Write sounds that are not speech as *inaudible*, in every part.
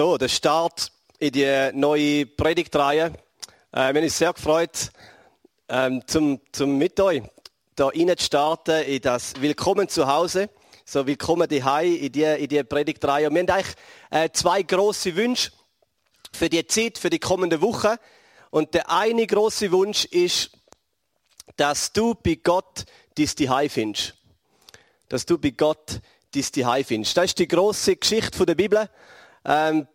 so, der Start in die neue Predigtreihe. Äh, wir uns sehr gefreut, ähm, zum, zum mit euch da rein zu starten in das Willkommen zu Hause. So, willkommen daheim in die, in die Predigtreihe. Und wir haben eigentlich äh, zwei große Wünsche für die Zeit, für die kommende Woche. Und der eine große Wunsch ist, dass du bei Gott dein Zuhause findest. Dass du bei Gott dein Zuhause findest. Das ist die große Geschichte der Bibel. Ähm,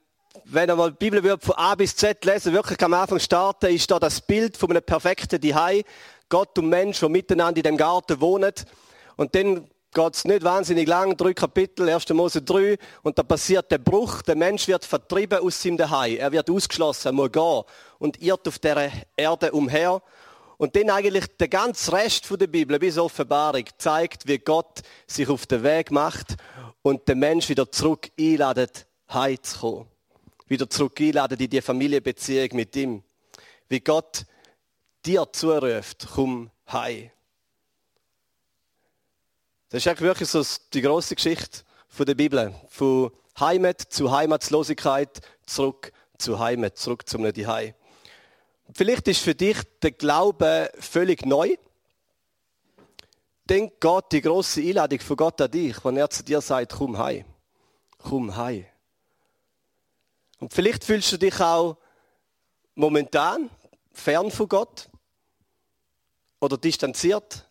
wenn ihr mal die Bibel von A bis Z lesen, wirklich am Anfang starten, ist da das Bild von einem perfekten Zuhause. Gott und Mensch, die miteinander in dem Garten wohnen. Und dann geht es nicht wahnsinnig lang, drei Kapitel, 1. Mose 3, und da passiert der Bruch, der Mensch wird vertrieben aus seinem Zuhause. Er wird ausgeschlossen, er muss gehen und irrt auf der Erde umher. Und dann eigentlich der ganze Rest der Bibel bis Offenbarung zeigt, wie Gott sich auf den Weg macht und den Mensch wieder zurück einladet, heimzukommen. Wieder zurück einladet in die Familienbeziehung mit ihm. Wie Gott dir zuruft, komm heim. Das ist eigentlich wirklich so die große Geschichte der Bibel. Von Heimat zu Heimatlosigkeit, zurück zu Heimat, zurück zum Zuhause. Vielleicht ist für dich der Glaube völlig neu. Denk Gott die große Einladung von Gott an dich, wenn er zu dir sagt, komm heim. Komm heim. Und vielleicht fühlst du dich auch momentan fern von Gott oder distanziert.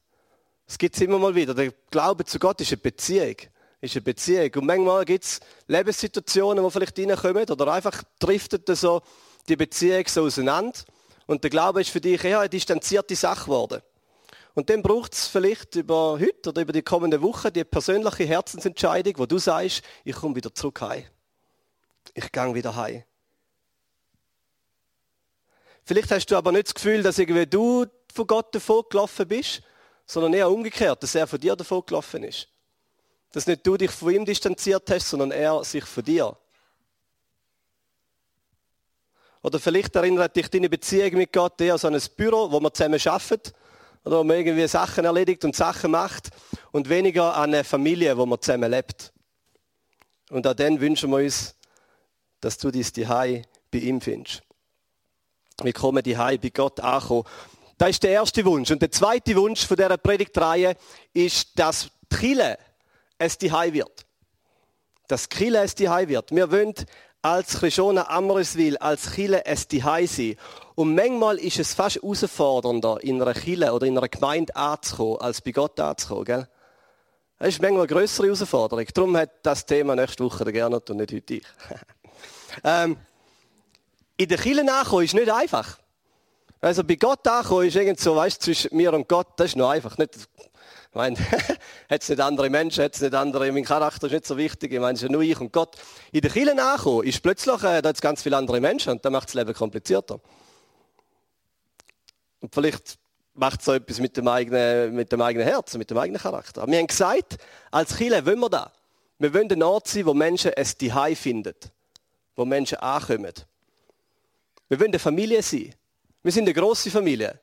Es gibt es immer mal wieder. Der Glaube zu Gott ist eine Beziehung. Ist eine Beziehung. Und manchmal gibt es Lebenssituationen, wo vielleicht reinkommen oder einfach driftet so die Beziehung so auseinander. Und der Glaube ist für dich eher eine distanzierte Sache geworden. Und dann braucht es vielleicht über heute oder über die kommende Woche die persönliche Herzensentscheidung, wo du sagst, ich komme wieder zurück heim. Ich gehe wieder heim. Vielleicht hast du aber nicht das Gefühl, dass irgendwie du von Gott davon gelaufen bist, sondern eher umgekehrt, dass er von dir davon gelaufen ist. Dass nicht du dich von ihm distanziert hast, sondern er sich von dir. Oder vielleicht erinnert dich deine Beziehung mit Gott eher an ein Büro, wo man zusammen arbeitet, oder wo man irgendwie Sachen erledigt und Sachen macht, und weniger an eine Familie, wo man zusammen lebt. Und an den wünschen wir uns, dass du dies die bei ihm findest. Wir kommen die bei Gott ankommen. Das ist der erste Wunsch. Und der zweite Wunsch von dieser Predigtreihe ist, dass Kille es die wird. Dass Kille es die wird. Wir wollen als Christiana Amriswil, als Chile es die sein. Und manchmal ist es fast herausfordernder, in einer Chile oder in einer Gemeinde anzukommen, als bei Gott anzukommen. Gell? Das ist manchmal eine größere Herausforderung. Darum hat das Thema nächste Woche der Gernot und nicht heute ich. *laughs* ähm, in der Chile nachkommen ist nicht einfach. Also bei Gott ankommen ist irgend so, weißt zwischen mir und Gott, das ist noch einfach. Nicht, ich meine, *laughs* hat es nicht andere Menschen, hat nicht andere, mein Charakter ist nicht so wichtig, ich meine, es ist nur ich und Gott. In der Kirche ankommen, ist plötzlich, äh, da hat ganz viele andere Menschen und das macht das Leben komplizierter. Und vielleicht macht es so etwas mit dem, eigenen, mit dem eigenen Herzen, mit dem eigenen Charakter. Aber wir haben gesagt, als Kirche wollen wir da. Wir wollen ein Ort sein, wo Menschen es Zuhause finden. Wo Menschen ankommen. Wir wollen eine Familie sein. Wir sind eine grosse Familie.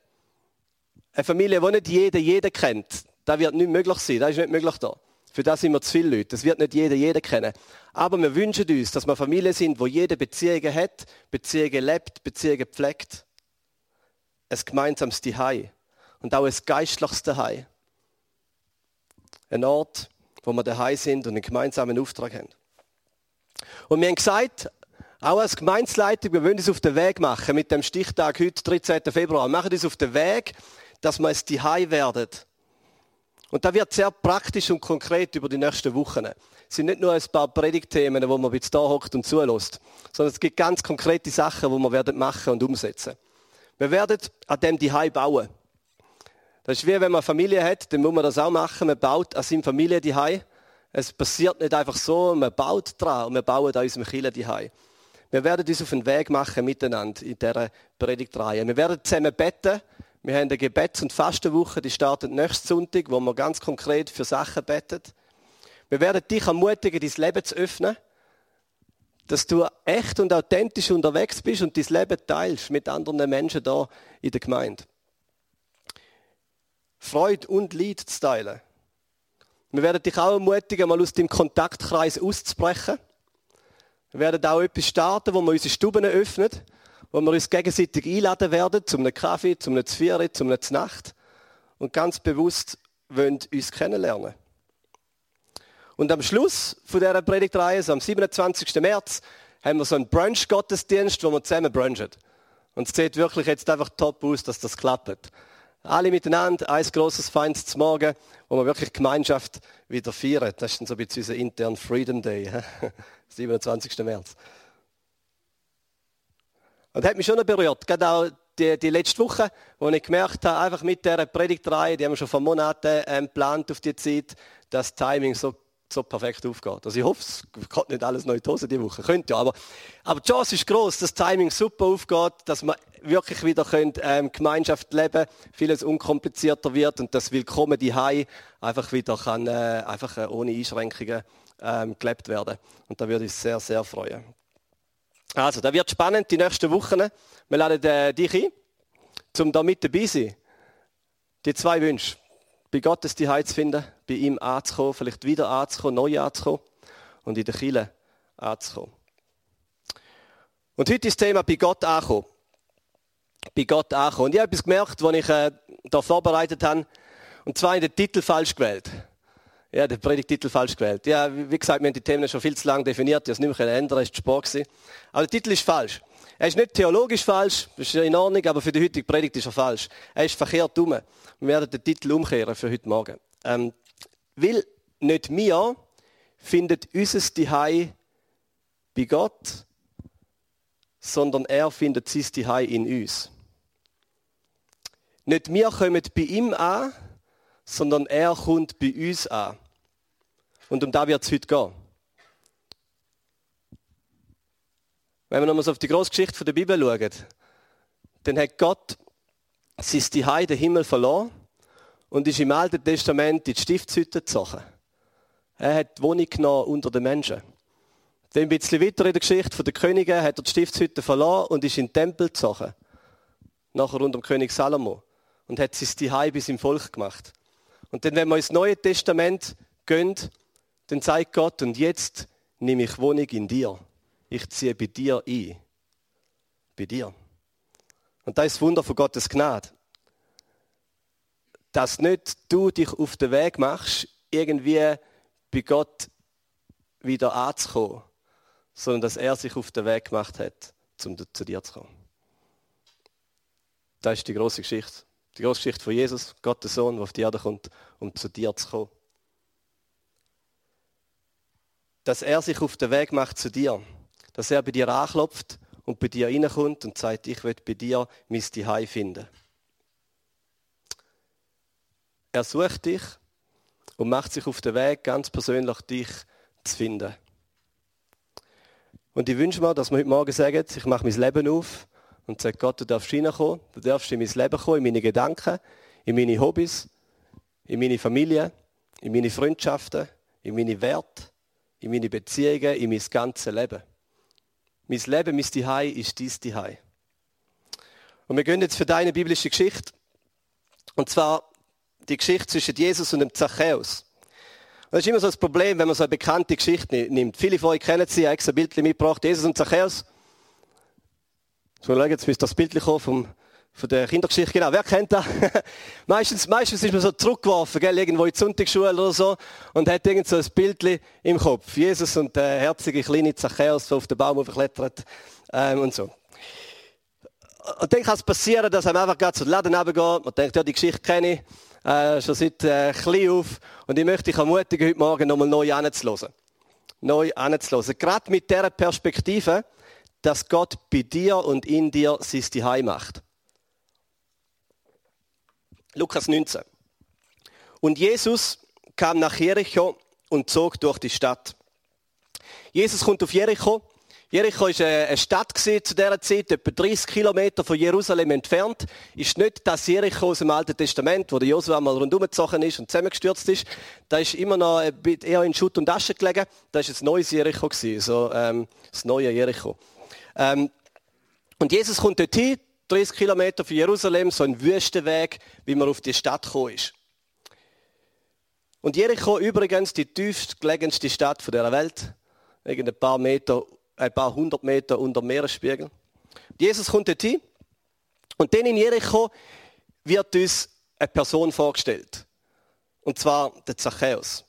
Eine Familie, die nicht jeder jeden kennt. Das wird nicht möglich sein. Das ist nicht möglich da. Für das sind wir zu viele Leute. Das wird nicht jeder jeden kennen. Aber wir wünschen uns, dass wir Familie sind, wo jede Beziehungen hat, Beziehungen lebt, Beziehungen pflegt. Ein gemeinsames Zuhause. Und auch ein geistliches Zuhause. Ein Ort, wo wir daheim sind und einen gemeinsamen Auftrag haben. Und wir haben gesagt, auch als Gemeinsleitung, wir wollen uns auf den Weg machen mit dem Stichtag heute, 13. Februar. Wir machen uns auf den Weg, dass wir es Zuhause werden und da wird sehr praktisch und konkret über die nächsten Wochen. Es sind nicht nur ein paar Predigtthemen, wo man jetzt da hockt und zulässt, sondern es gibt ganz konkrete Sachen, die wir werden machen und umsetzen. Wir werden an dem die bauen. Das ist wie wenn man Familie hat, dann muss man das auch machen. Man baut an seiner Familie die Es passiert nicht einfach so, man baut dran und wir bauen an unserem Kirche die Wir werden uns auf den Weg machen miteinander in dieser Predigtreihe. Wir werden zusammen beten wir haben eine Gebets- und Fastenwoche, die startet nächsten Sonntag, wo wir ganz konkret für Sachen beten. Wir werden dich ermutigen, dein Leben zu öffnen, dass du echt und authentisch unterwegs bist und dein Leben teilst mit anderen Menschen da in der Gemeinde. Freude und Leid zu teilen. Wir werden dich auch ermutigen, mal aus dem Kontaktkreis auszubrechen. Wir werden auch etwas starten, wo wir unsere Stuben öffnen, wo wir uns gegenseitig einladen werden, zum einem Kaffee, zum einem Zvieri, zum einem Nacht und ganz bewusst wollen uns kennenlernen. Und am Schluss von dieser Predigtreihe, so am 27. März, haben wir so einen Brunch-Gottesdienst, wo wir zusammen brunchen. Und es sieht wirklich jetzt einfach top aus, dass das klappt. Alle miteinander, ein großes Feins zum Morgen, wo wir wirklich Gemeinschaft wieder feiern. Das ist dann so ein bisschen unser intern Freedom Day, 27. März. Und das hat mich schon berührt, gerade auch die, die letzte Woche, wo ich gemerkt habe, einfach mit dieser Predigtreihe, die haben wir schon vor Monaten ähm, geplant auf die Zeit, dass das Timing so so perfekt aufgeht. Also ich hoffe, es geht nicht alles neu in die Hose diese Woche. Könnte ja, aber, aber die Chance ist groß, dass das Timing super aufgeht, dass wir wirklich wieder können, ähm, Gemeinschaft leben, vieles unkomplizierter wird und das Willkommen die einfach wieder kann, äh, einfach äh, ohne Einschränkungen ähm, gelebt werden. Und da würde ich sehr, sehr freuen. Also, da wird spannend die nächsten Wochen. Wir laden äh, dich ein, um da mit dabei zu sein. Die zwei Wünsche bei Gottes die zu finden, bei ihm anzukommen, vielleicht wieder anzukommen, neu anzukommen und in der Kille anzukommen. Und heute ist das Thema bei Gott ankommen. Bei Gott ankommen. Und ich habe etwas gemerkt, als ich äh, da vorbereitet habe, und zwar in den Titel falsch gewählt. Ja, den Predigtitel falsch gewählt. Ja, wie gesagt, wir haben die Themen schon viel zu lange definiert, ich habe es nicht mehr ändern, es war Sport. Aber der Titel ist falsch. Er ist nicht theologisch falsch, das ist in Ordnung, aber für die heutige Predigt ist er falsch. Er ist verkehrt dumm. Wir werden den Titel umkehren für heute Morgen. Ähm, weil nicht wir findet unser Zuhause bei Gott, sondern er findet sein Zuhause in uns. Nicht wir kommen bei ihm an, sondern er kommt bei uns an. Und um da wird es heute gehen. Wenn wir nochmals auf die Großgeschichte der Bibel schauen, dann hat Gott sein Zuhause, den Himmel verloren und ist im Alten Testament in die Stiftshütte gezogen. Er hat die Wohnung genommen unter den Menschen. Dann ein bisschen weiter in der Geschichte der Könige hat er die Stiftshütte verloren und ist in den Tempel gezogen. Nachher unter dem König Salomo. Und hat sein Zuhause bis im Volk gemacht. Und dann, wenn wir ins Neue Testament gehen, dann sagt Gott, und jetzt nehme ich Wohnung in dir ich ziehe bei dir ein. Bei dir. Und das ist das Wunder von Gottes Gnade. Dass nicht du dich auf den Weg machst, irgendwie bei Gott wieder anzukommen, sondern dass er sich auf den Weg gemacht hat, um zu dir zu kommen. Das ist die große Geschichte. Die große Geschichte von Jesus, Gott der Sohn, der auf die Erde kommt, um zu dir zu kommen. Dass er sich auf den Weg macht zu dir dass er bei dir anklopft und bei dir reinkommt und sagt, ich will bei dir mein Zuhause finden. Er sucht dich und macht sich auf den Weg, ganz persönlich dich zu finden. Und ich wünsche mir, dass wir heute Morgen sagen, ich mache mein Leben auf und sage, Gott, du darfst reinkommen, du darfst in mein Leben kommen, in meine Gedanken, in meine Hobbys, in meine Familie, in meine Freundschaften, in meine Werte, in meine Beziehungen, in mein ganzes Leben. Mein Leben, mein Zuhause ist dein Zuhause. Und wir gehen jetzt für deine biblische Geschichte. Und zwar die Geschichte zwischen Jesus und dem Zachäus. Das ist immer so das Problem, wenn man so eine bekannte Geschichte nimmt. Viele von euch kennen sie, ich habe ein Bild mitgebracht. Jesus und Zachäus. Mal schauen, jetzt müsste das Bild kommen vom von der Kindergeschichte, genau. Wer kennt das? *laughs* meistens, meistens ist man so zurückgeworfen, gell, irgendwo in die Sonntagsschule oder so, und hat irgend so ein Bild im Kopf. Jesus und der herzige kleine Zachäus, der auf den Baum aufklettert, ähm, und so. Und dann kann es passieren, dass er einfach gerade zu den Laden runtergeht. Man denkt, ja, die Geschichte kenne ich, äh, schon seit äh, klein auf. Und ich möchte dich ermutigen, heute Morgen nochmal neu anzuhören. Neu anzuhören. Gerade mit dieser Perspektive, dass Gott bei dir und in dir sein Zuhause macht. Lukas 19. Und Jesus kam nach Jericho und zog durch die Stadt. Jesus kommt auf Jericho. Jericho war eine Stadt zu dieser Zeit, etwa 30 Kilometer von Jerusalem entfernt. Ist nicht das Jericho aus dem Alten Testament, wo der Josua mal gezogen ist und zusammengestürzt ist. Da ist immer noch eher in Schutt und Asche gelegen. Das ist ein neues Jericho so ähm, das neue Jericho. Ähm, und Jesus kommt dorthin, 30 Kilometer von Jerusalem, so ein Wüstenweg, wie man auf die Stadt gekommen ist. Und Jericho übrigens die tiefst gelegenste Stadt der Welt, irgendein paar Meter ein paar hundert Meter unter dem Meeresspiegel. Jesus kommt dorthin und dann in Jericho wird uns eine Person vorgestellt. Und zwar der Zachäus.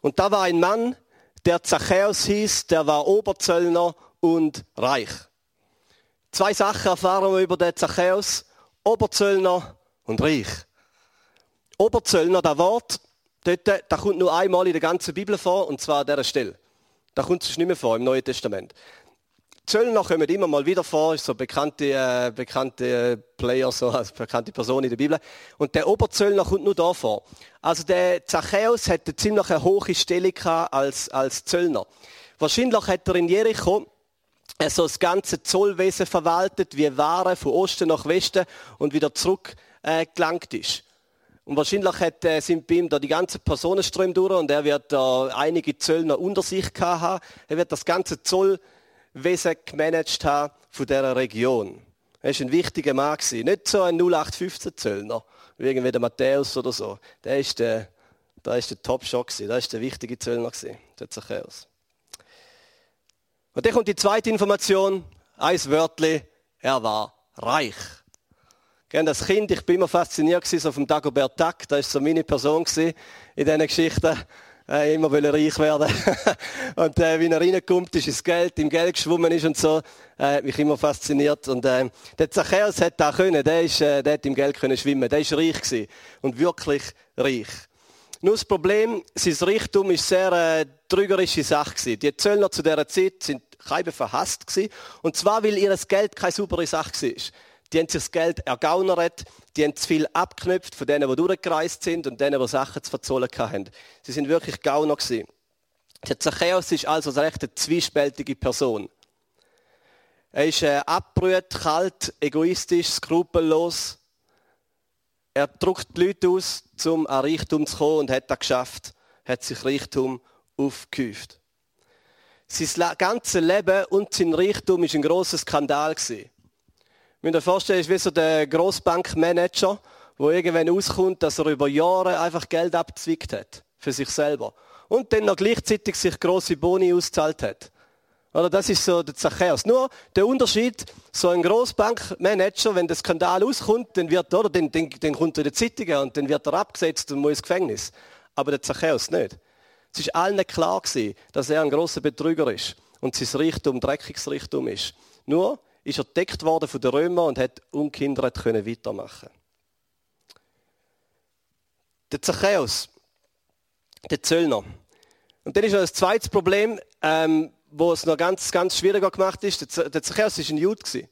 Und da war ein Mann, der Zachäus hieß, der war Oberzöllner und reich. Zwei Sachen erfahren wir über den Zachäus. Oberzöllner und reich. Oberzöllner, das Wort, dort, da kommt nur einmal in der ganzen Bibel vor, und zwar an dieser Stelle. Da kommt es nicht mehr vor im Neuen Testament. Zöllner kommen immer mal wieder vor, ist so bekannte, äh, bekannte Player, so als bekannte Person in der Bibel. Und der Oberzöllner kommt nur da vor. Also der Zachäus hat eine ziemlich hohe Stellung als, als Zöllner. Wahrscheinlich hat er in Jericho so das ganze Zollwesen verwaltet, wie Waren von Osten nach Westen und wieder zurück äh, gelangt ist. Und wahrscheinlich hat, äh, sind bei ihm da die ganzen Personenströme durch und er wird da einige Zöllner unter sich haben. Er wird das ganze Zollwesen gemanagt haben von dieser Region. Er war ein wichtiger Mann. Nicht so ein 0815 Zöllner, wie irgendwie der Matthäus oder so. Der ist der, der, ist der Top-Shot. Der ist der wichtige Zöllner. Der Zachäus. Und dann kommt die zweite Information, ein Wörtli, er war reich. Das Kind, ich bin immer fasziniert so vom Dagobert Duck, das war so meine Person in diesen Geschichten. Äh, immer will reich werden. *laughs* und äh, wie er reinkommt, ist ins Geld, im Geld geschwommen ist und so, äh, mich immer fasziniert. Und äh, der Zachäus hat da können, der, ist, äh, der hat im Geld können schwimmen, der ist reich gewesen. Und wirklich reich. Nur das Problem, sein Reichtum ist sehr äh, trügerische Sache. Die Zöllner zu dieser Zeit sind keine verhasst gewesen. Und zwar, weil ihr Geld keine saubere Sache war. Die haben sich das Geld ergaunert, die haben zu viel abknüpft von denen, die durchgereist sind und denen, die Sachen zu verzollen hatten. Sie sind wirklich Gauner gewesen. Der Zachäus ist also eine recht zwiespältige Person. Er ist äh, abbrüht, kalt, egoistisch, skrupellos. Er druckt die Leute aus, um an Reichtum zu kommen und hat das geschafft, hat sich Reichtum aufgehäuft. Sein ganzes Leben und sein Reichtum war ein grosser Skandal. Gewesen. Ich mir vorstellen, ist wie so der Grossbankmanager, der irgendwann auskommt, dass er über Jahre einfach Geld abgezwickt hat. Für sich selber. Und dann noch gleichzeitig sich grosse Boni ausgezahlt hat. Oder das ist so der Zachäus. Nur der Unterschied, so ein Grossbankmanager, wenn der Skandal auskommt, dann wird, oder, dann, dann, dann kommt er in die Zeitungen und dann wird er abgesetzt und muss ins Gefängnis. Aber der Zachäus nicht. Es ist allen klar gewesen, dass er ein großer Betrüger ist und sein Reichtum dreckiges Reichtum ist. Nur ist er deckt worden von den Römern und hat ungehindert können weitermachen. Der Zachäus, der Zöllner. Und dann ist noch das zweite Problem, ähm, wo es noch ganz, ganz schwieriger gemacht ist. Der Zachäus war ein Jude.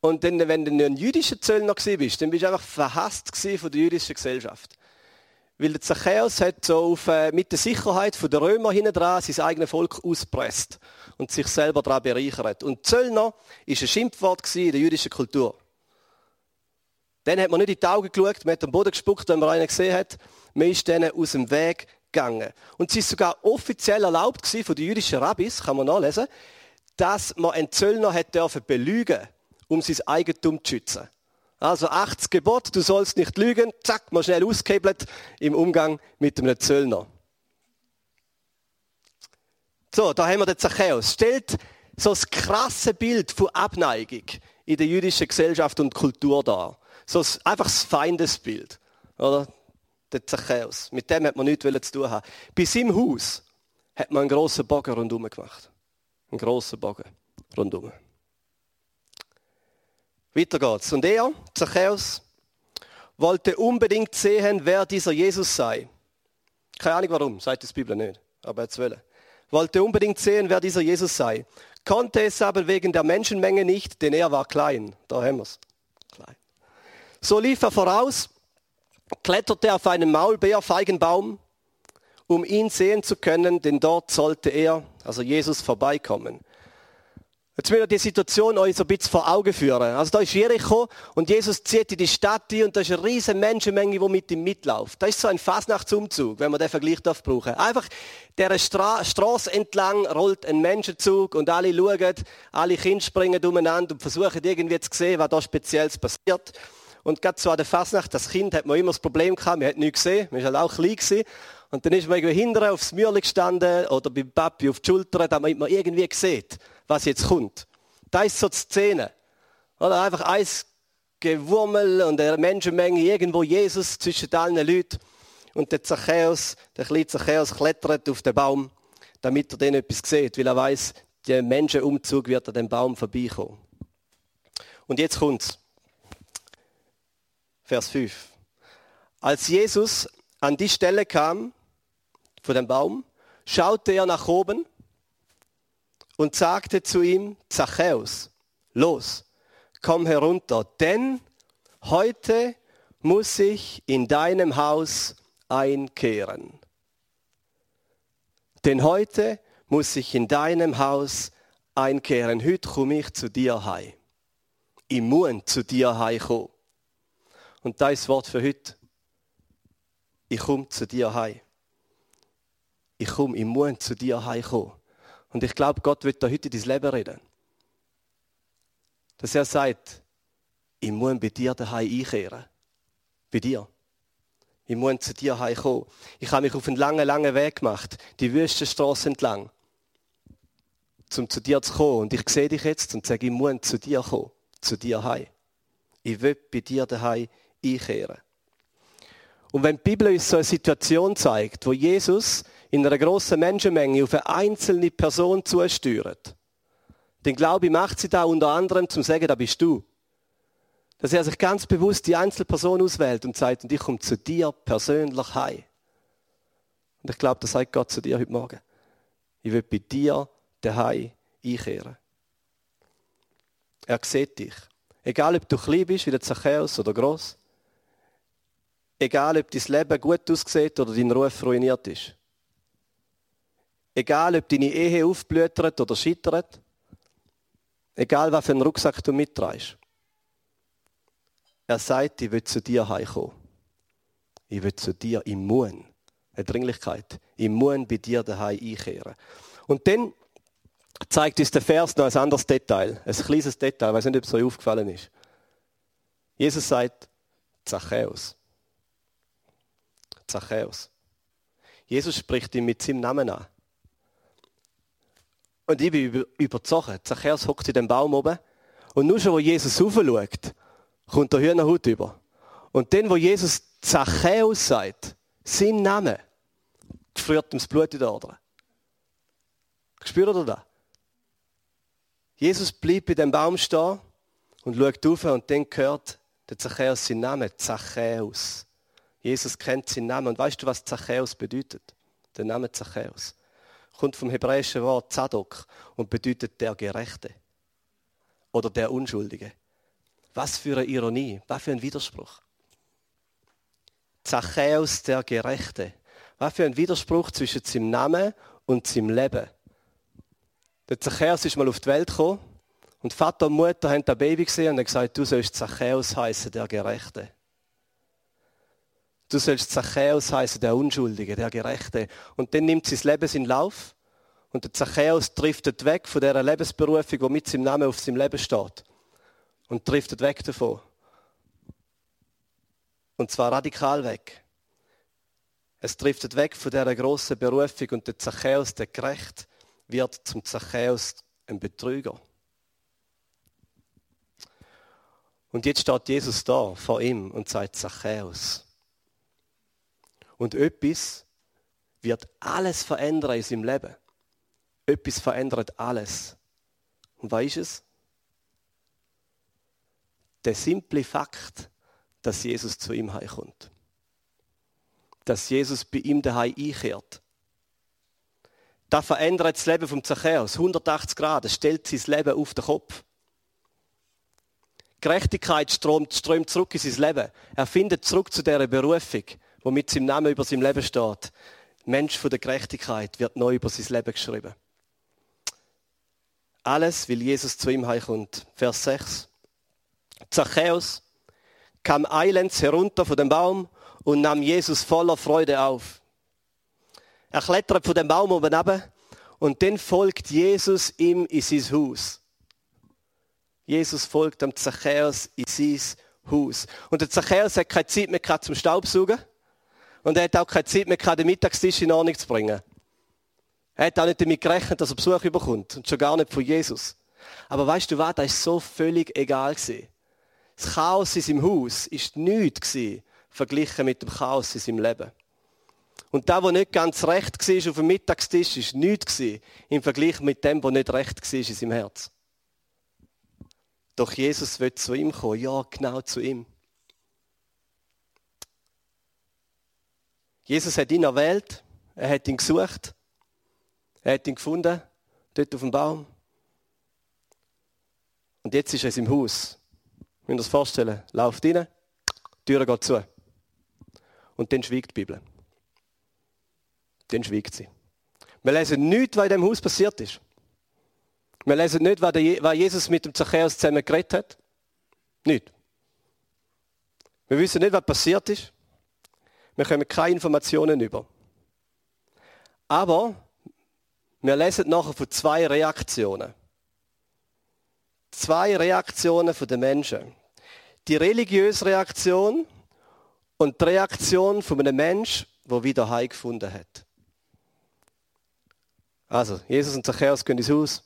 Und dann, wenn du ein jüdischer Zöllner bist, dann bist du einfach verhasst von der jüdischen Gesellschaft. Weil der Zachäus hat so auf, äh, mit der Sicherheit der Römer hinten dran sein eigenes Volk auspresst und sich selber daran bereichert. Und Zöllner war ein Schimpfwort in der jüdischen Kultur. Dann hat man nicht in die Augen geschaut, man hat am Boden gespuckt, wenn man einen gesehen hat. Man ist denen aus dem Weg gegangen. Und es ist sogar offiziell erlaubt von den jüdischen Rabbis, kann man nachlesen, dass man einen Zöllner hat dürfen belügen, um sein Eigentum zu schützen. Also 80 Gebot, du sollst nicht lügen, zack, mal schnell ausgehebelt im Umgang mit einem Zöllner. So, da haben wir den Zachäus. Stellt so das krasse Bild von Abneigung in der jüdischen Gesellschaft und Kultur dar. So einfach das Feindesbild. Oder? Der Zachäus. Mit dem hat man nichts zu tun haben. Bei seinem Haus hat man einen grossen Bogen rundherum gemacht. Einen grossen Bogen rundherum. Weiter geht's. Und er, Zachäus, wollte unbedingt sehen, wer dieser Jesus sei. Keine Ahnung warum, sagt die Bibel nicht, aber er wollte. Wollte unbedingt sehen, wer dieser Jesus sei. Konnte es aber wegen der Menschenmenge nicht, denn er war klein. Da haben wir's. Klein. So lief er voraus, kletterte auf einen Maulbeerfeigenbaum, um ihn sehen zu können, denn dort sollte er, also Jesus, vorbeikommen. Jetzt will ich die Situation euch so ein bisschen vor Augen führen. Also da ist Jericho und Jesus zieht in die Stadt ein und da ist eine riesige Menschenmenge, die mit ihm mitläuft. Das ist so ein Fasnachtsumzug, wenn man den Vergleich darf brauchen. Einfach der Stra Straße entlang rollt ein Menschenzug und alle schauen, alle Kinder springen umeinander und versuchen irgendwie zu sehen, was da Spezielles passiert. Und gerade an der Fasnacht, das Kind hat man immer das Problem gehabt, man hat nichts gesehen, man war halt auch klein gewesen. Und dann ist man irgendwie hinten aufs Mürli gestanden oder beim Papi auf die Schulter, damit man irgendwie sieht, was jetzt kommt. Da ist so die Szene. Oder einfach eins Gewurmel und eine Menschenmenge, irgendwo Jesus zwischen allen Leuten. Und der Zachäus, der kleine Zachäus klettert auf den Baum, damit er den etwas sieht, weil er weiß, der Menschenumzug wird an dem Baum vorbeikommen. Und jetzt kommt's. Vers 5. Als Jesus an die Stelle kam, von dem Baum, schaute er nach oben und sagte zu ihm, Zachäus, los, komm herunter, denn heute muss ich in deinem Haus einkehren. Denn heute muss ich in deinem Haus einkehren. Heute komme ich zu dir heim. Ich muss zu dir heimkommen. Und das Wort für heute. Ich komme zu dir heim. Ich komme, ich muss zu dir heimkommen. Und ich glaube, Gott wird da heute dein Leben reden. Dass er sagt, ich muss bei dir daheim einkehren. Bei dir. Ich muss zu dir heimkommen. Ich habe mich auf einen langen, langen Weg gemacht, die Wüstenstraße entlang, um zu dir zu kommen. Und ich sehe dich jetzt und sage, ich muss zu dir kommen, zu dir heim. Ich will bei dir daheim einkehren. Und wenn die Bibel uns so eine Situation zeigt, wo Jesus in einer großen Menschenmenge auf eine einzelne Person zusteuert, dann glaube ich, macht sie da unter anderem zum Sagen, da bist du. Dass er sich ganz bewusst die Einzelperson auswählt und sagt, und ich komme zu dir persönlich heim. Und ich glaube, das sagt Gott zu dir heute Morgen. Ich will bei dir daheim einkehren. Er sieht dich. Egal, ob du klein bist, wie der Zachäus, oder groß. Egal, ob dein Leben gut aussieht oder dein Ruf ruiniert ist. Egal, ob deine Ehe aufblühtert oder scheitert. Egal, was für einen Rucksack du mitträgst. Er sagt, ich will zu dir heimkommen. Ich will zu dir im Muen. Eine Dringlichkeit. Im Muen bei dir daheim einkehren. Und dann zeigt uns der Vers noch ein anderes Detail. Ein kleines Detail. Ich weiß nicht, ob es euch aufgefallen ist. Jesus sagt, Zachäus. Zachäus. Jesus spricht ihn mit seinem Namen an. Und ich bin überzogen. Zachäus hockt in dem Baum oben. Und nur schon, wo Jesus raufschaut, kommt der Hühnerhut über. Und dann, wo Jesus Zachäus sagt, sein Name, friert ihm das Blut in der Adern. Spürt ihr das? Jesus bleibt bei dem Baum stehen und schaut auf und dann hört der Zachäus seinen Namen, Zachäus. Jesus kennt seinen Namen. Und weißt du, was Zachäus bedeutet? Der Name Zachäus kommt vom hebräischen Wort Zadok und bedeutet der Gerechte oder der Unschuldige. Was für eine Ironie, was für ein Widerspruch. Zachäus der Gerechte. Was für ein Widerspruch zwischen seinem Namen und seinem Leben. Der Zachäus ist mal auf die Welt gekommen und Vater und Mutter haben das Baby gesehen und haben gesagt, du sollst Zachäus heißen, der Gerechte. Du sollst Zachäus heißen, der Unschuldige, der Gerechte. Und dann nimmt sein Leben seinen Lauf und der Zachäus driftet weg von der Lebensberufung, die mit seinem Namen auf seinem Leben steht. Und driftet weg davon. Und zwar radikal weg. Es driftet weg von dieser grossen Berufung und der Zachäus, der gerecht, wird zum Zachäus ein Betrüger. Und jetzt steht Jesus da vor ihm und sagt Zachäus. Und etwas wird alles verändern in seinem Leben. Etwas verändert alles. Und was ist es? Der simple Fakt, dass Jesus zu ihm heimkommt. Dass Jesus bei ihm daheim einkehrt. Das verändert das Leben vom Zachäus. 180 Grad. Es stellt sein Leben auf den Kopf. Gerechtigkeit strömt, strömt zurück in sein Leben. Er findet zurück zu dieser Berufung, wo mit seinem Namen über seinem Leben steht. Mensch von der Gerechtigkeit wird neu über sein Leben geschrieben. Alles, weil Jesus zu ihm heimkommt. Vers 6. Zachäus kam eilends herunter von dem Baum und nahm Jesus voller Freude auf. Er klettert von dem Baum oben ab und dann folgt Jesus ihm in sein Haus. Jesus folgt dem Zachäus in sein Haus. Und der Zachäus hat keine Zeit mehr zum Staubsaugen. Und er hat auch keine Zeit mehr gehabt, den Mittagstisch in Ordnung zu bringen. Er hat auch nicht damit gerechnet, dass er Besuch überkommt. Und schon gar nicht von Jesus. Aber weißt du was, das ist so völlig egal gewesen. Das Chaos in seinem Haus ist nichts verglichen mit dem Chaos in seinem Leben. Und da, wo nicht ganz recht war auf dem Mittagstisch, ist nichts im Vergleich mit dem, wo nicht recht war in seinem Herz. Doch Jesus wird zu ihm kommen. Ja, genau zu ihm. Jesus hat ihn erwählt. Er hat ihn gesucht. Er hat ihn gefunden. Dort auf dem Baum. Und jetzt ist er seinem Haus. Wenn ihr das vorstellen, lauft rein, die Tür geht zu. Und dann schweigt die Bibel. Dann schweigt sie. Wir lesen nichts, was in dem Haus passiert ist. Wir lesen nicht, was Jesus mit dem Zachäus zusammen geredet hat. Nicht. Wir wissen nicht, was passiert ist. Wir kommen keine Informationen über. Aber wir lesen nachher von zwei Reaktionen. Zwei Reaktionen der Menschen. Die religiöse Reaktion und die Reaktion von einem Menschen, der wieder Heim gefunden hat. Also, Jesus und Zachäus gehen ins Haus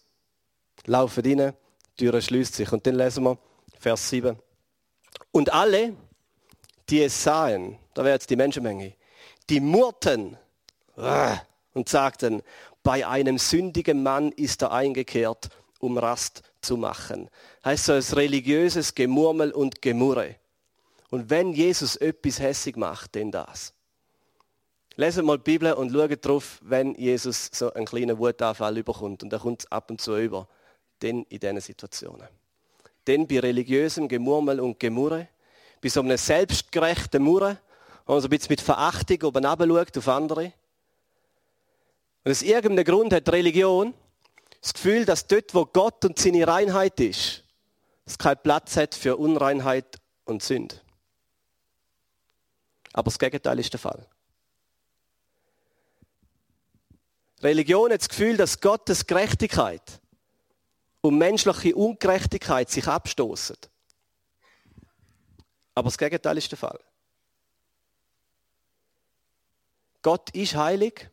laufen rein, die Tür schließt sich. Und dann lesen wir Vers 7. Und alle, die es sahen, da wäre jetzt die Menschenmenge, die murrten und sagten, bei einem sündigen Mann ist er eingekehrt, um Rast zu machen. Heißt so ein religiöses Gemurmel und Gemurre. Und wenn Jesus etwas hässig macht, denn das. Lesen mal die Bibel und schaut drauf, wenn Jesus so einen kleinen Wutanfall überkommt. Und da kommt ab und zu über denn in diesen Situationen. Denn bei religiösem Gemurmel und Gemurre, bei so einem selbstgerechten Murren, wo man so ein bisschen mit Verachtung oben schaut auf andere. Und aus irgendeinem Grund hat Religion das Gefühl, dass dort, wo Gott und seine Reinheit ist, es keinen Platz hat für Unreinheit und Sünde. Aber das Gegenteil ist der Fall. Religion hat das Gefühl, dass Gottes Gerechtigkeit und menschliche Ungerechtigkeit sich abstoßen. Aber das Gegenteil ist der Fall. Gott ist heilig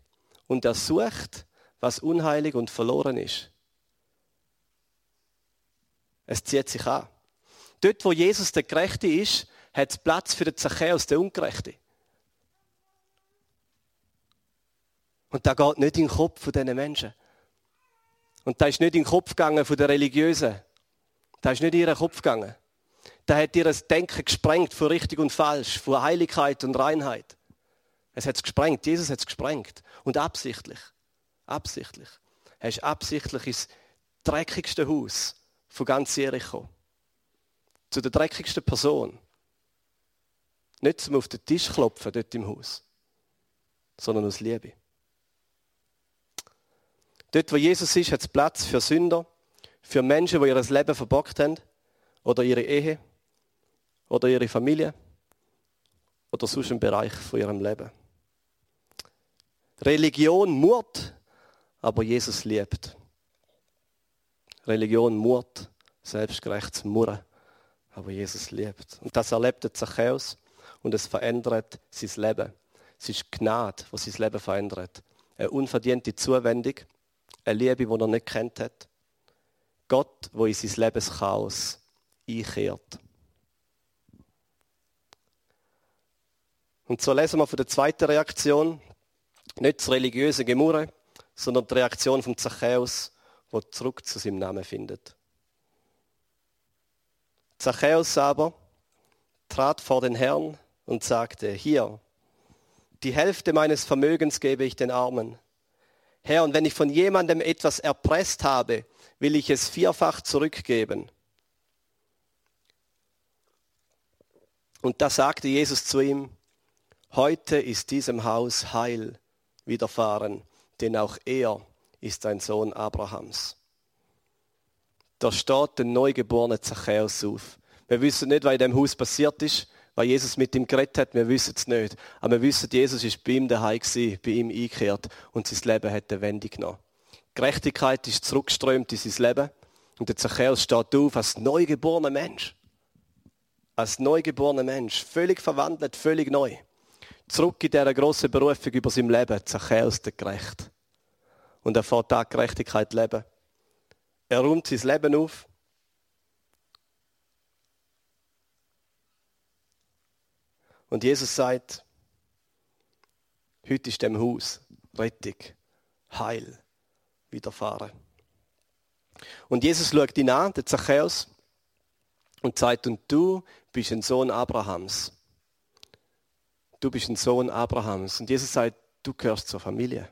und er sucht, was unheilig und verloren ist. Es zieht sich an. Dort, wo Jesus der Gerechte ist, hat es Platz für den Zachäus, der Ungerechte. Und da geht nicht in den Kopf von diesen Menschen. Und da ist nicht in den Kopf gegangen von der Religiösen. Da ist nicht in ihren Kopf gegangen. Da hat ihr das Denken gesprengt von richtig und falsch, von Heiligkeit und Reinheit. Es hat es gesprengt. Jesus hat es gesprengt. Und absichtlich. Absichtlich. Er ist absichtlich ins dreckigste Haus von ganz Jericho. Zu der dreckigsten Person. Nicht zum auf den Tisch klopfen dort im Haus, sondern aus Liebe. Dort, wo Jesus ist, hat es Platz für Sünder, für Menschen, die ihr Leben verbockt haben, oder ihre Ehe, oder ihre Familie, oder sonst einen Bereich von ihrem Leben. Religion murrt, aber Jesus liebt. Religion murrt, selbstgerechtes Murren, aber Jesus liebt. Und das erlebt der Zachäus und es verändert sein Leben. Es ist Gnade, was sein Leben verändert. Eine unverdiente Zuwendung eine Liebe, die er nicht kennt hat. Gott, wo in sein Lebenschaos einkehrt. Und so lesen wir von der zweiten Reaktion, nicht das religiöse Gemurre, sondern die Reaktion von Zachäus, wo zurück zu seinem Namen findet. Zachäus aber trat vor den Herrn und sagte, hier, die Hälfte meines Vermögens gebe ich den Armen. Herr, und wenn ich von jemandem etwas erpresst habe, will ich es vierfach zurückgeben. Und da sagte Jesus zu ihm, heute ist diesem Haus Heil widerfahren, denn auch er ist ein Sohn Abrahams. Da steht der neugeborene Zachäus auf. Wir wissen nicht, was in dem Haus passiert ist weil Jesus mit ihm geredet hat, wir wissen es nicht. Aber wir wissen, Jesus ist bei ihm daheim gewesen, bei ihm eingekehrt und sein Leben hat eine Wende genommen. Gerechtigkeit ist zurückgeströmt in sein Leben und der Zachäus steht auf als neugeborener Mensch. Als neugeborener Mensch. Völlig verwandelt, völlig neu. Zurück in dieser grossen Berufung über sein Leben, Zachäus der Gerecht. Und er fährt da Gerechtigkeit leben. Er räumt sein Leben auf. Und Jesus sagt, heute ist dem Haus Rettung, Heil widerfahren. Und Jesus schaut ihn an, der Zachäus, und sagt, und du bist ein Sohn Abrahams. Du bist ein Sohn Abrahams. Und Jesus sagt, du gehörst zur Familie.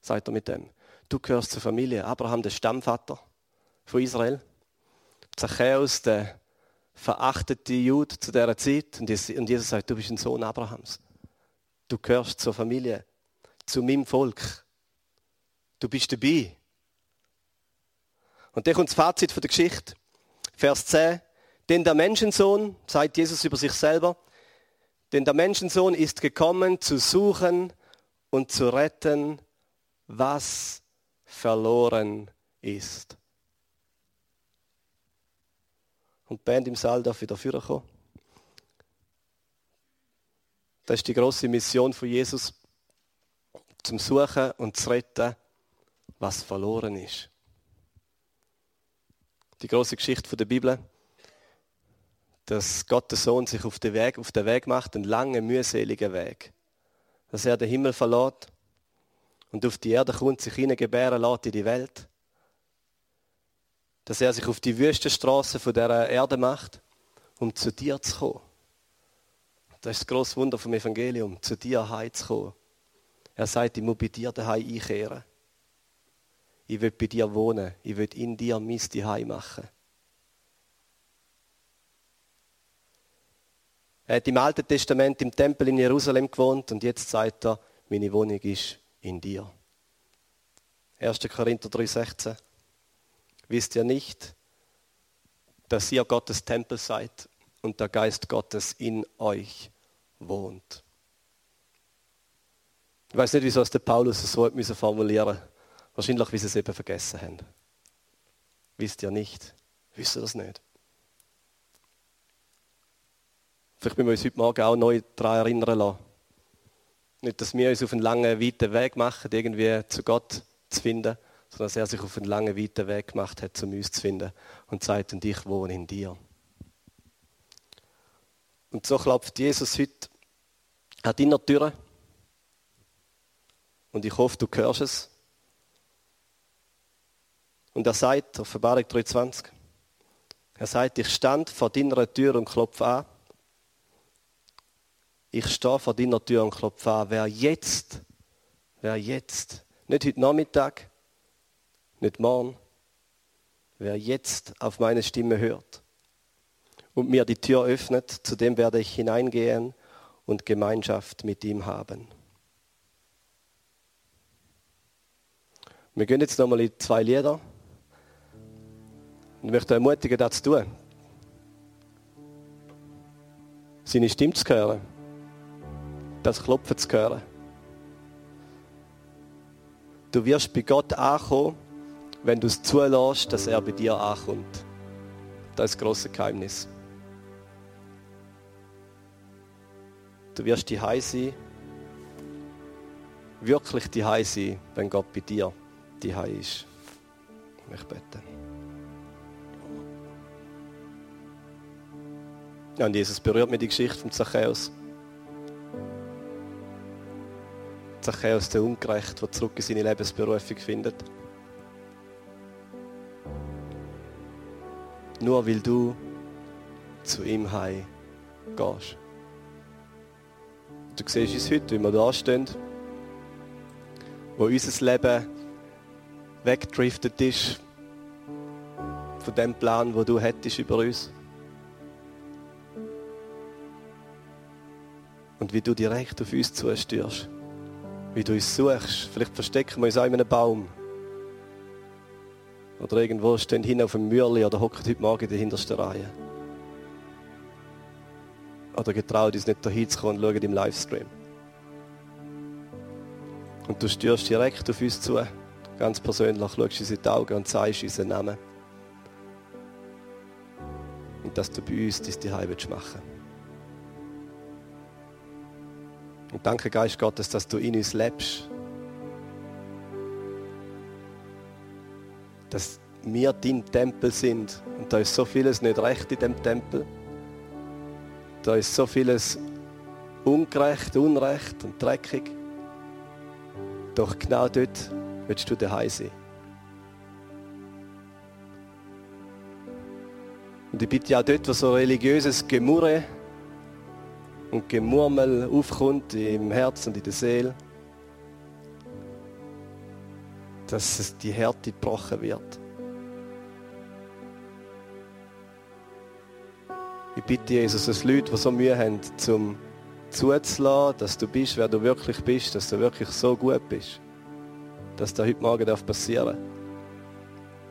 Sagt er mit dem. Du gehörst zur Familie. Abraham, der Stammvater von Israel. Zachäus, der verachtete Jude zu dieser Zeit. Und Jesus sagt, du bist ein Sohn Abrahams. Du gehörst zur Familie, zu meinem Volk. Du bist dabei. Und dann kommt das Fazit von der Geschichte. Vers 10. Denn der Menschensohn, sagt Jesus über sich selber, denn der Menschensohn ist gekommen, zu suchen und zu retten, was verloren ist. Und die Band im Saal darf wieder kommen. Das ist die große Mission von Jesus, zum Suchen und zu retten, was verloren ist. Die große Geschichte der Bibel dass Gott der Sohn sich auf den Weg, auf den Weg macht, einen langen, mühseligen Weg. Dass er den Himmel verlässt und auf die Erde kommt, sich hineingebären lässt in die Welt. Dass er sich auf die Wüstenstraße von der Erde macht, um zu dir zu kommen. Das ist das grosse Wunder vom Evangelium, zu dir heimzukommen. Er sagt, ich muss bei dir daheim einkehren. Ich will bei dir wohnen. Ich will in dir mein Zuhause machen. Er hat im Alten Testament im Tempel in Jerusalem gewohnt und jetzt sagt er, meine Wohnung ist in dir. 1. Korinther 3,16. Wisst ihr nicht, dass ihr Gottes Tempel seid und der Geist Gottes in euch wohnt? Ich weiß nicht, wieso es der Paulus so hat formulieren Wahrscheinlich, wie sie es eben vergessen haben. Wisst ihr nicht? Wisst ihr das nicht? Vielleicht müssen wir uns heute Morgen auch neu daran erinnern lassen. Nicht, dass wir uns auf einen langen, weiten Weg machen, irgendwie zu Gott zu finden, sondern dass er sich auf einen langen, weiten Weg gemacht hat, um uns zu finden und sagt, und ich wohne in dir. Und so klopft Jesus heute an deiner Tür. Und ich hoffe, du hörst es. Und er sagt, Offenbarung 3,20, er sagt, ich stand vor deiner Tür und klopfe an ich stehe vor deiner Tür und klopfe an. Wer jetzt, wer jetzt, nicht heute Nachmittag, nicht morgen, wer jetzt auf meine Stimme hört und mir die Tür öffnet, zu dem werde ich hineingehen und Gemeinschaft mit ihm haben. Wir gehen jetzt nochmal in zwei Lieder. Ich möchte ermutigen, das zu tun. Seine Stimme zu hören das Klopfen zu hören. Du wirst bei Gott ankommen, wenn du es zulässt, dass er bei dir ankommt. Das ist das grosse Geheimnis. Du wirst die sein, wirklich die sein, wenn Gott bei dir die ist. Ich möchte und Jesus berührt mir die Geschichte von Zachäus. Zachäus, der Ungerecht, der zurück in seine Lebensberufung findet. Nur weil du zu ihm heim gehst. Du siehst uns heute, wie wir da stehen, wo unser Leben weggedriftet ist von dem Plan, wo du hättest über uns. Und wie du direkt auf uns zustürst wie du uns suchst. Vielleicht verstecken wir uns auch in einem Baum. Oder irgendwo stehen hin auf einem Mürli oder hocken heute Morgen in der hintersten Reihe. Oder getraut uns nicht dahin zu kommen und schauen im Livestream. Und du stürst direkt auf uns zu, ganz persönlich, schaust uns in die Augen und zeigst unseren Namen. Und dass du bei uns dein Zuhause machen willst. Und danke, Geist Gottes, dass du in uns lebst. Dass wir dein Tempel sind. Und da ist so vieles nicht recht in dem Tempel. Da ist so vieles ungerecht, unrecht und dreckig. Doch genau dort willst du daheim sein. Und ich bitte auch dort, wo so religiöses Gemurre und Gemurmel aufkommt im Herzen und in der Seele, dass die Härte gebrochen wird. Ich bitte Jesus, dass Leute, die so Mühe haben, zum zuzulassen, dass du bist, wer du wirklich bist, dass du wirklich so gut bist, dass das heute Morgen passieren darf.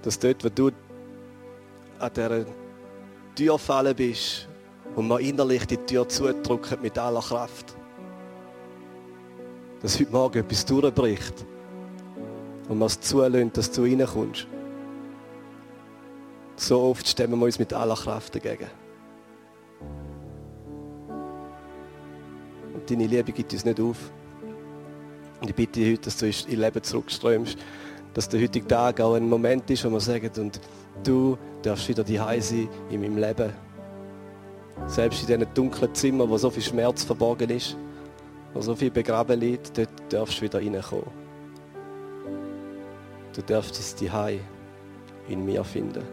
Dass dort, wo du an dieser Tür fallen bist und man innerlich die Tür zudrückt mit aller Kraft. Dass heute Morgen etwas durchbricht und man es zulässt, dass du reinkommst. So oft stemmen wir uns mit aller Kraft dagegen. Und deine Liebe gibt uns nicht auf. Und ich bitte dich heute, dass du in Leben zurückströmst, dass der heutige Tag auch ein Moment ist, wo wir sagen, und du darfst wieder die sein in meinem Leben. Selbst in diesen dunklen Zimmern, wo so viel Schmerz verborgen ist, wo so viel begraben liegt, dort darfst du wieder reinkommen. Du darfst die Hai in mir finden.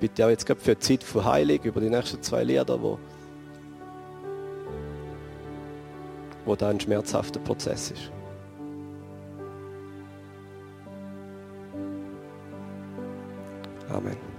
Bitte auch jetzt gerade für die Zeit von Heilung über die nächsten zwei Lieder, wo, wo da ein schmerzhafter Prozess ist. Amen.